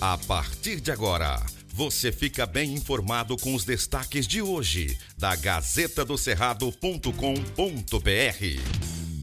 A partir de agora, você fica bem informado com os destaques de hoje da Gazeta do Cerrado.com.br.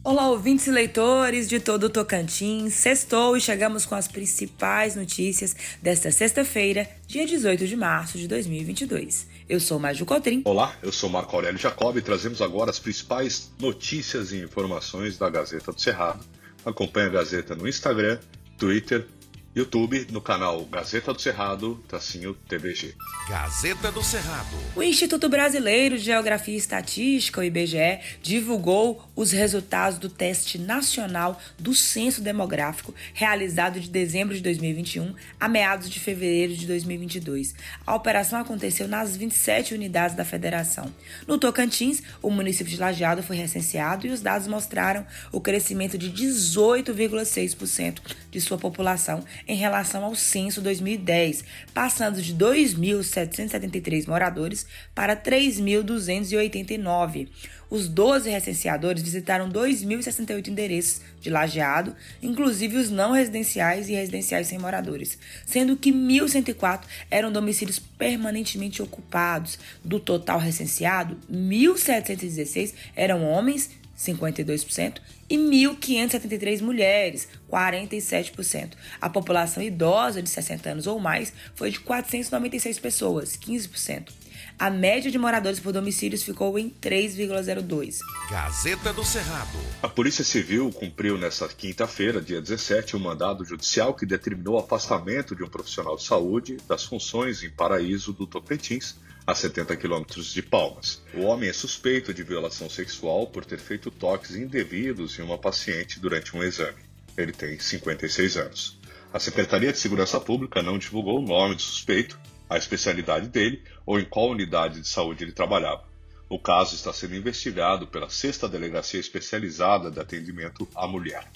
Olá, ouvintes e leitores de todo o Tocantins. Sextou e chegamos com as principais notícias desta sexta-feira, dia 18 de março de 2022. Eu sou Maju Cotrim. Olá, eu sou Marco Aurélio Jacob e trazemos agora as principais notícias e informações da Gazeta do Cerrado. Acompanhe a Gazeta no Instagram, Twitter YouTube, no canal Gazeta do Cerrado, tracinho TVG. Gazeta do Cerrado. O Instituto Brasileiro de Geografia e Estatística, o IBGE, divulgou os resultados do teste nacional do Censo Demográfico, realizado de dezembro de 2021 a meados de fevereiro de 2022. A operação aconteceu nas 27 unidades da federação. No Tocantins, o município de Lajeado foi recenseado e os dados mostraram o crescimento de 18,6% de sua população em relação ao censo 2010, passando de 2.773 moradores para 3.289. Os 12 recenseadores visitaram 2.068 endereços de lajeado, inclusive os não residenciais e residenciais sem moradores, sendo que 1.104 eram domicílios permanentemente ocupados. Do total recenseado, 1.716 eram homens 52%, e 1.573 mulheres, 47%. A população idosa de 60 anos ou mais foi de 496 pessoas, 15%. A média de moradores por domicílios ficou em 3,02. Gazeta do Cerrado. A Polícia Civil cumpriu nesta quinta-feira, dia 17, um mandado judicial que determinou o afastamento de um profissional de saúde das funções em Paraíso do Tocantins a 70 quilômetros de Palmas. O homem é suspeito de violação sexual por ter feito toques indevidos em uma paciente durante um exame. Ele tem 56 anos. A Secretaria de Segurança Pública não divulgou o nome do suspeito, a especialidade dele ou em qual unidade de saúde ele trabalhava. O caso está sendo investigado pela Sexta Delegacia Especializada de Atendimento à Mulher.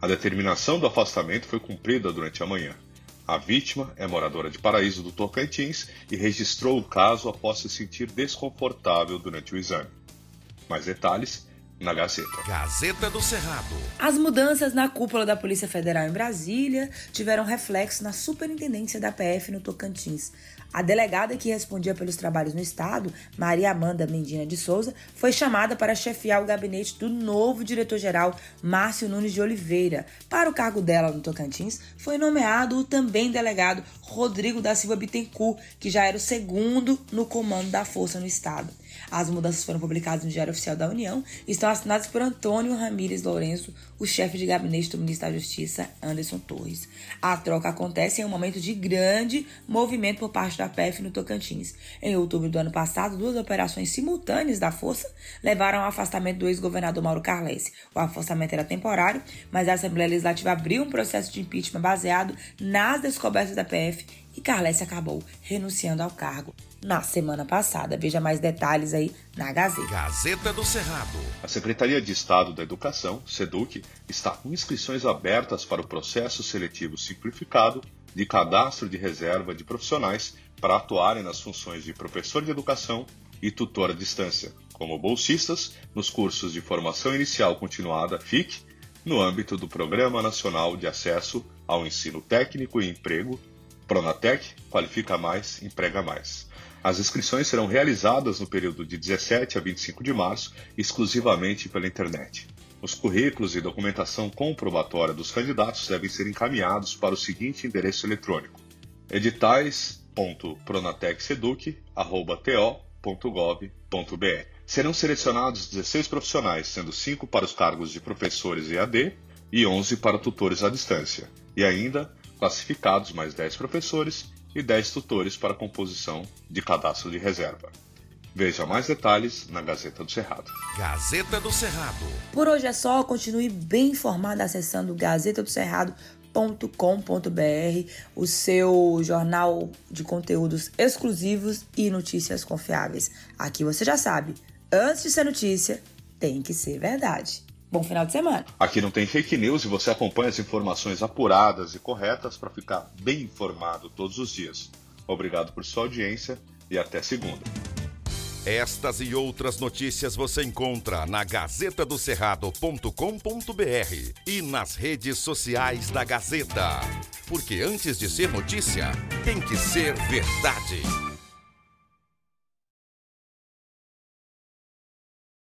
A determinação do afastamento foi cumprida durante a manhã. A vítima é moradora de Paraíso do Tocantins e registrou o caso após se sentir desconfortável durante o exame. Mais detalhes na Gazeta. Gazeta do Cerrado. As mudanças na cúpula da Polícia Federal em Brasília tiveram reflexo na superintendência da PF no Tocantins. A delegada que respondia pelos trabalhos no Estado, Maria Amanda Mendina de Souza, foi chamada para chefiar o gabinete do novo diretor-geral, Márcio Nunes de Oliveira. Para o cargo dela no Tocantins, foi nomeado o também delegado Rodrigo da Silva Bittencourt, que já era o segundo no comando da força no Estado. As mudanças foram publicadas no Diário Oficial da União e estão assinadas por Antônio Ramírez Lourenço, o chefe de gabinete do ministro da Justiça, Anderson Torres. A troca acontece em um momento de grande movimento por parte da PF no Tocantins. Em outubro do ano passado, duas operações simultâneas da força levaram ao afastamento do ex-governador Mauro Carlesse. O afastamento era temporário, mas a Assembleia Legislativa abriu um processo de impeachment baseado nas descobertas da PF e Carlesse acabou renunciando ao cargo na semana passada. Veja mais detalhes aí na Gazeta. Gazeta do Cerrado. A Secretaria de Estado da Educação, SEDUC, está com inscrições abertas para o processo seletivo simplificado de cadastro de reserva de profissionais para atuarem nas funções de professor de educação e tutor à distância, como bolsistas nos cursos de formação inicial continuada FIC, no âmbito do Programa Nacional de Acesso ao Ensino Técnico e Emprego, Pronatec, Qualifica Mais, Emprega Mais. As inscrições serão realizadas no período de 17 a 25 de março, exclusivamente pela internet. Os currículos e documentação comprobatória dos candidatos devem ser encaminhados para o seguinte endereço eletrônico: editais.pronatecseduc@to.gov.br. Serão selecionados 16 profissionais, sendo 5 para os cargos de professores EAD e 11 para tutores à distância, e ainda classificados mais 10 professores e 10 tutores para a composição de cadastro de reserva. Veja mais detalhes na Gazeta do Cerrado. Gazeta do Cerrado. Por hoje é só, continue bem informado acessando gazetadocerrado.com.br, o seu jornal de conteúdos exclusivos e notícias confiáveis. Aqui você já sabe, antes de ser notícia, tem que ser verdade. Bom final de semana. Aqui não tem fake news e você acompanha as informações apuradas e corretas para ficar bem informado todos os dias. Obrigado por sua audiência e até segunda. Estas e outras notícias você encontra na Gazeta do Cerrado.com.br e nas redes sociais da Gazeta. Porque antes de ser notícia, tem que ser verdade.